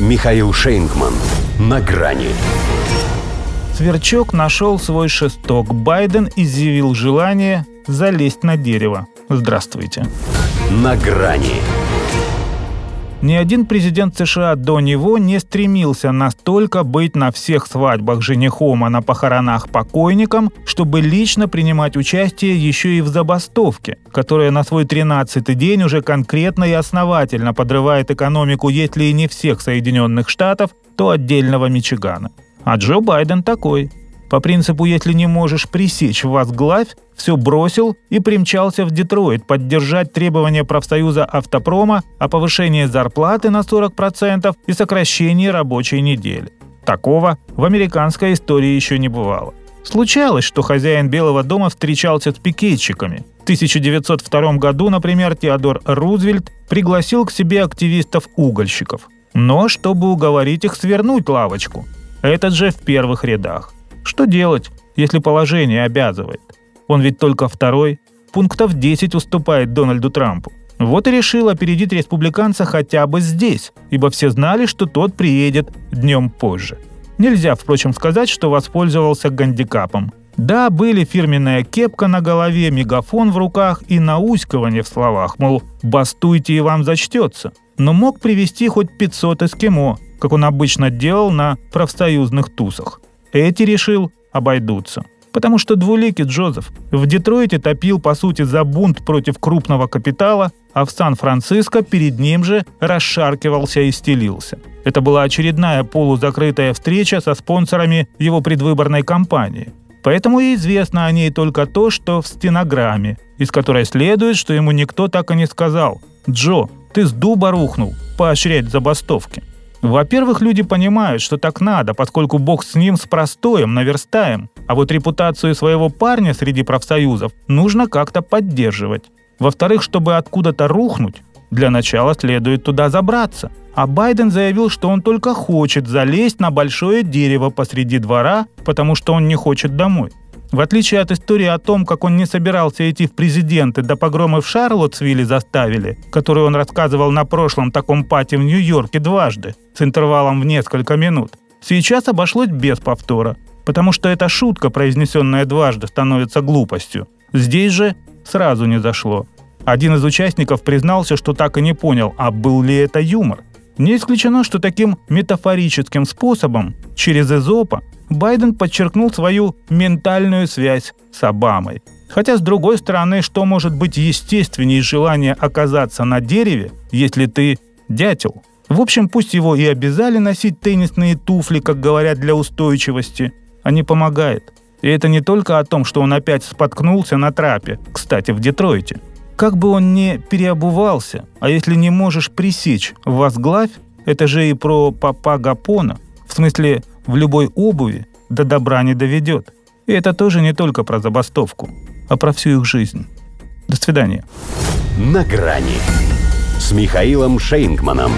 Михаил Шейнгман. На грани. Сверчок нашел свой шесток. Байден изъявил желание залезть на дерево. Здравствуйте. На грани. Ни один президент США до него не стремился настолько быть на всех свадьбах женихом, а на похоронах покойником, чтобы лично принимать участие еще и в забастовке, которая на свой 13-й день уже конкретно и основательно подрывает экономику, если и не всех Соединенных Штатов, то отдельного Мичигана. А Джо Байден такой – по принципу «если не можешь пресечь вас главь», все бросил и примчался в Детройт поддержать требования профсоюза автопрома о повышении зарплаты на 40% и сокращении рабочей недели. Такого в американской истории еще не бывало. Случалось, что хозяин Белого дома встречался с пикетчиками. В 1902 году, например, Теодор Рузвельт пригласил к себе активистов-угольщиков. Но чтобы уговорить их свернуть лавочку. Этот же в первых рядах. Что делать, если положение обязывает? Он ведь только второй. Пунктов 10 уступает Дональду Трампу. Вот и решил опередить республиканца хотя бы здесь, ибо все знали, что тот приедет днем позже. Нельзя, впрочем, сказать, что воспользовался гандикапом. Да, были фирменная кепка на голове, мегафон в руках и наускивание в словах, мол, бастуйте и вам зачтется. Но мог привести хоть 500 эскимо, как он обычно делал на профсоюзных тусах. Эти, решил, обойдутся. Потому что двуликий Джозеф в Детройте топил, по сути, за бунт против крупного капитала, а в Сан-Франциско перед ним же расшаркивался и стелился. Это была очередная полузакрытая встреча со спонсорами его предвыборной кампании. Поэтому и известно о ней только то, что в стенограмме, из которой следует, что ему никто так и не сказал «Джо, ты с дуба рухнул, поощрять забастовки». Во-первых, люди понимают, что так надо, поскольку бог с ним с простоем, наверстаем. А вот репутацию своего парня среди профсоюзов нужно как-то поддерживать. Во-вторых, чтобы откуда-то рухнуть, для начала следует туда забраться. А Байден заявил, что он только хочет залезть на большое дерево посреди двора, потому что он не хочет домой. В отличие от истории о том, как он не собирался идти в президенты, до погромы в Шарлоттсвилле заставили, которую он рассказывал на прошлом таком пати в Нью-Йорке дважды, с интервалом в несколько минут, сейчас обошлось без повтора, потому что эта шутка, произнесенная дважды, становится глупостью. Здесь же сразу не зашло. Один из участников признался, что так и не понял, а был ли это юмор. Не исключено, что таким метафорическим способом, через Эзопа, Байден подчеркнул свою ментальную связь с Обамой. Хотя, с другой стороны, что может быть естественнее желания оказаться на дереве, если ты дятел? В общем, пусть его и обязали носить теннисные туфли, как говорят, для устойчивости, а не помогает. И это не только о том, что он опять споткнулся на трапе, кстати, в Детройте. Как бы он ни переобувался, а если не можешь пресечь возглавь, это же и про папа Гапона, в смысле в любой обуви до добра не доведет. И это тоже не только про забастовку, а про всю их жизнь. До свидания. На грани с Михаилом Шейнгманом.